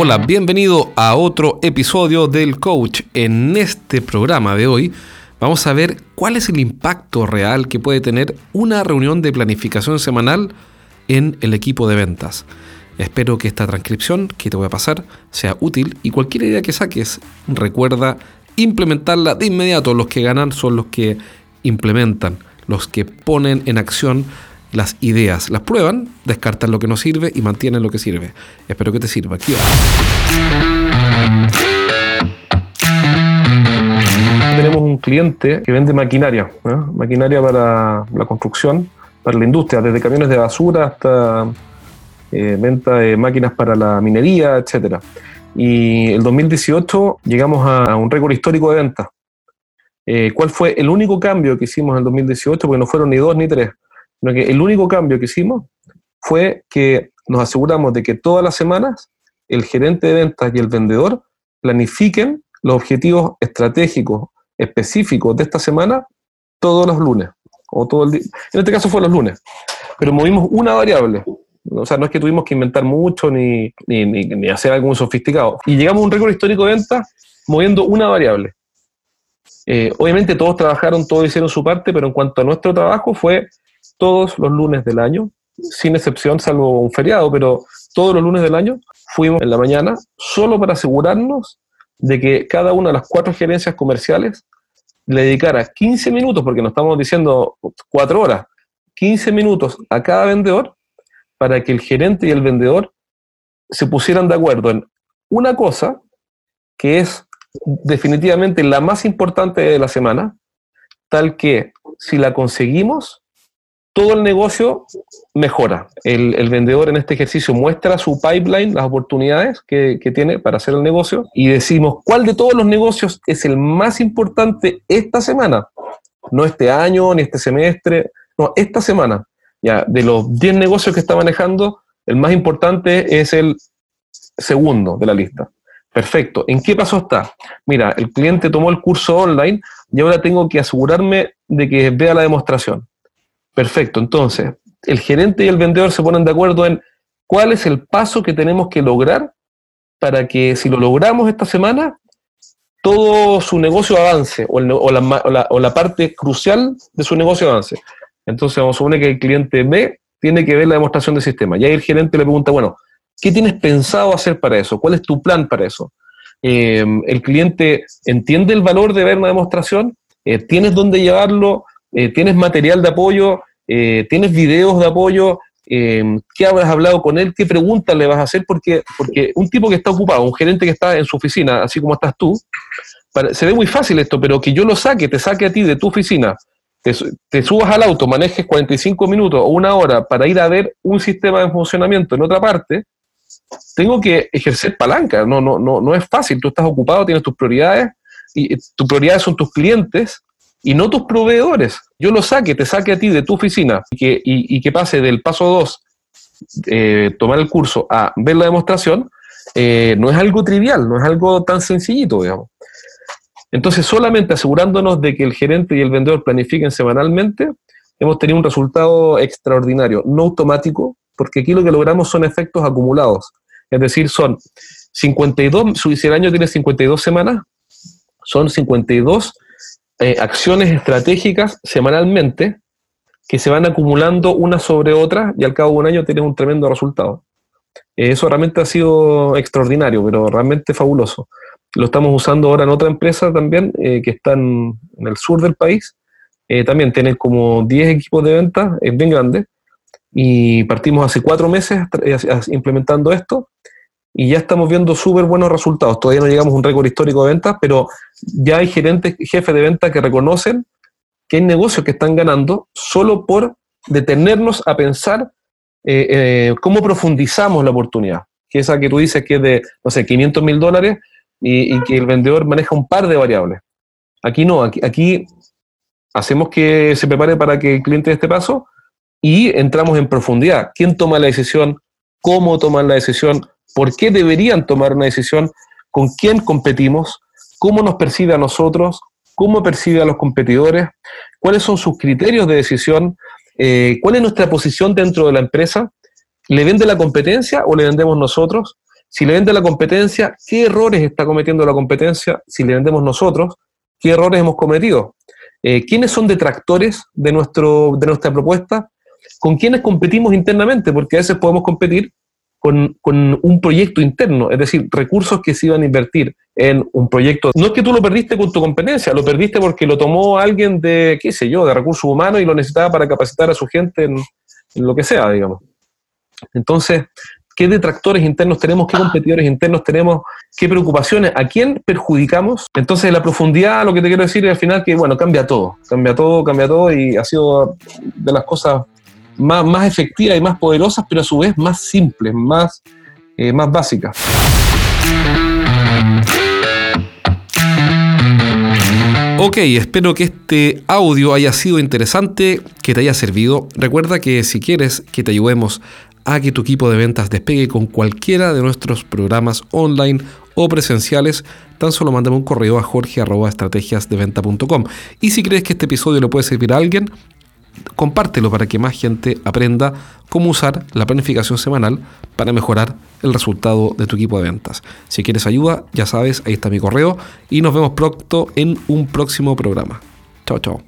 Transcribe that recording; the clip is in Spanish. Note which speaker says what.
Speaker 1: Hola, bienvenido a otro episodio del Coach. En este programa de hoy vamos a ver cuál es el impacto real que puede tener una reunión de planificación semanal en el equipo de ventas. Espero que esta transcripción que te voy a pasar sea útil y cualquier idea que saques, recuerda implementarla de inmediato. Los que ganan son los que implementan, los que ponen en acción las ideas, las prueban, descartan lo que no sirve y mantienen lo que sirve. Espero que te sirva. Aquí Tenemos un cliente que vende maquinaria, maquinaria para la construcción, para la industria, desde camiones de basura hasta eh, venta de máquinas para la minería, etcétera. Y el 2018 llegamos a, un récord histórico de ventas. Eh, ¿Cuál fue el único cambio que hicimos en el 2018? Porque no fueron ni dos ni tres el único cambio que hicimos fue que nos aseguramos de que todas las semanas el gerente de ventas y el vendedor planifiquen los objetivos estratégicos específicos de esta semana todos los lunes. O todo el día. En este caso fue los lunes. Pero movimos una variable. O sea, no es que tuvimos que inventar mucho ni, ni, hacer algo muy sofisticado. Y llegamos a un récord histórico de ventas moviendo una variable. Eh, obviamente todos trabajaron, todos hicieron su parte, pero en cuanto a nuestro trabajo fue todos los lunes del año, sin excepción, salvo un feriado, pero todos los lunes del año fuimos en la mañana solo para asegurarnos de que cada una de las cuatro gerencias comerciales le dedicara 15 minutos, porque no estamos diciendo cuatro horas, 15 minutos a cada vendedor para que el gerente y el vendedor se pusieran de acuerdo en una cosa que es definitivamente la más importante de la semana, tal que si la conseguimos, todo el negocio mejora. El, vendedor en este ejercicio muestra su pipeline, las oportunidades que, tiene para hacer el negocio y decimos cuál de todos los negocios es el más importante esta semana. No este año, ni este semestre, no, esta semana. Ya, de los 10 negocios que está manejando, el más importante es el segundo de la lista. Perfecto. ¿En qué paso está? Mira, el cliente tomó el curso online y ahora tengo que asegurarme de que vea la demostración. Perfecto, entonces, el gerente y el vendedor se ponen de acuerdo en cuál es el paso que tenemos que lograr para que si lo logramos esta semana, todo su negocio avance o, la, parte crucial de su negocio avance. Entonces vamos a suponer que el cliente B tiene que ver la demostración del sistema. Y ahí el gerente le pregunta, bueno, ¿qué tienes pensado hacer para eso? ¿Cuál es tu plan para eso? Eh, el cliente entiende el valor de ver una demostración, eh, tienes dónde llevarlo, eh, tienes material de apoyo, eh, tienes videos de apoyo, eh, qué habrás hablado con él, qué preguntas le vas a hacer, porque, porque un tipo que está ocupado, un gerente que está en su oficina, así como estás tú, se ve muy fácil esto, pero que yo lo saque, te saque a ti de tu oficina, te, subas al auto, manejes 45 minutos o una hora para ir a ver un sistema de funcionamiento en otra parte, tengo que ejercer palanca, no, no, no, no es fácil, tú estás ocupado, tienes tus prioridades, y tus prioridades son tus clientes, y no tus proveedores. Yo lo saque, te saque a ti de tu oficina y que, y, que pase del paso 2, eh, tomar el curso, a ver la demostración, eh, no es algo trivial, no es algo tan sencillito, digamos. Entonces, solamente asegurándonos de que el gerente y el vendedor planifiquen semanalmente, hemos tenido un resultado extraordinario, no automático, porque aquí lo que logramos son efectos acumulados. Es decir, son 52, si el año tiene 52 semanas, son 52 eh, acciones estratégicas semanalmente que se van acumulando una sobre otra y al cabo de un año tienes un tremendo resultado. Eh, eso realmente ha sido extraordinario, pero realmente fabuloso. Lo estamos usando ahora en otra empresa también, eh, que está en, el sur del país. también tienen como 10 equipos de venta, es bien grande. Y partimos hace cuatro meses implementando esto y ya estamos viendo súper buenos resultados. Todavía no llegamos a un récord histórico de ventas, pero ya hay gerentes, jefes de ventas que reconocen que hay negocios que están ganando solo por detenernos a pensar eh, eh, cómo profundizamos la oportunidad. Que esa que tú dices que es de, no sé, 500 mil dólares y, que el vendedor maneja un par de variables. Aquí no, aquí, aquí hacemos que se prepare para que el cliente dé este paso y entramos en profundidad. ¿Quién toma la decisión? ¿Cómo tomar la decisión? Por qué deberían tomar una decisión, con quién competimos, cómo nos percibe a nosotros, cómo percibe a los competidores, cuáles son sus criterios de decisión, eh, cuál es nuestra posición dentro de la empresa, ¿le vende la competencia o le vendemos nosotros? Si le vende la competencia, ¿qué errores está cometiendo la competencia? Si le vendemos nosotros, ¿qué errores hemos cometido? Eh, ¿Quiénes son detractores de, nuestro, de nuestra propuesta? ¿Con quiénes competimos internamente? Porque a veces podemos competir con, con, un proyecto interno, es decir, recursos que se iban a invertir en un proyecto. No es que tú lo perdiste con tu competencia, lo perdiste porque lo tomó alguien de, qué sé yo, de recursos humanos y lo necesitaba para capacitar a su gente en, en lo que sea, digamos. Entonces, qué detractores internos tenemos, qué competidores internos tenemos, qué preocupaciones, a quién perjudicamos. Entonces, la profundidad, lo que te quiero decir es al final que, bueno, cambia todo, cambia todo, cambia todo y ha sido de las cosas más, más efectivas y más poderosas, pero a su vez más simples, más, eh, más básicas.
Speaker 2: Ok, espero que este audio haya sido interesante, que te haya servido. Recuerda que si quieres que te ayudemos a que tu equipo de ventas despegue con cualquiera de nuestros programas online o presenciales, tan solo mándame un correo a jorge.estrategiasdeventa.com. Y si crees que este episodio le puede servir a alguien, compártelo para que más gente aprenda cómo usar la planificación semanal para mejorar el resultado de tu equipo de ventas. Si quieres ayuda, ya sabes, ahí está mi correo y nos vemos pronto en un próximo programa. Chao, chao.